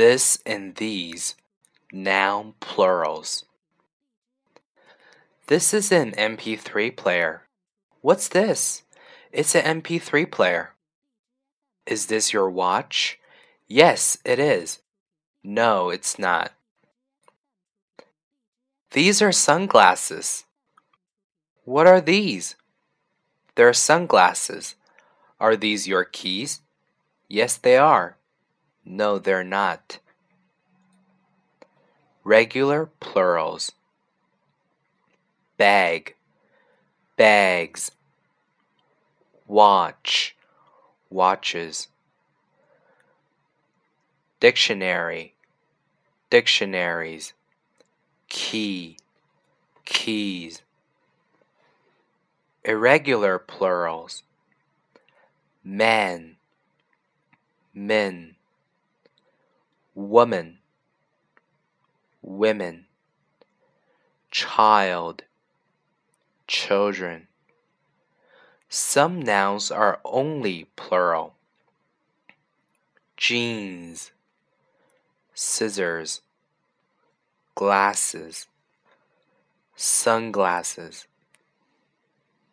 this and these, noun plurals. This is an MP3 player. What's this? It's an MP3 player. Is this your watch? Yes, it is. No, it's not. These are sunglasses. What are these? They're sunglasses. Are these your keys? Yes, they are. No, they're not. Regular plurals. Bag, bags. Watch, watches. Dictionary, dictionaries. Key, keys. Irregular plurals. Man, men woman, women, child, children. Some nouns are only plural. Jeans, scissors, glasses, sunglasses.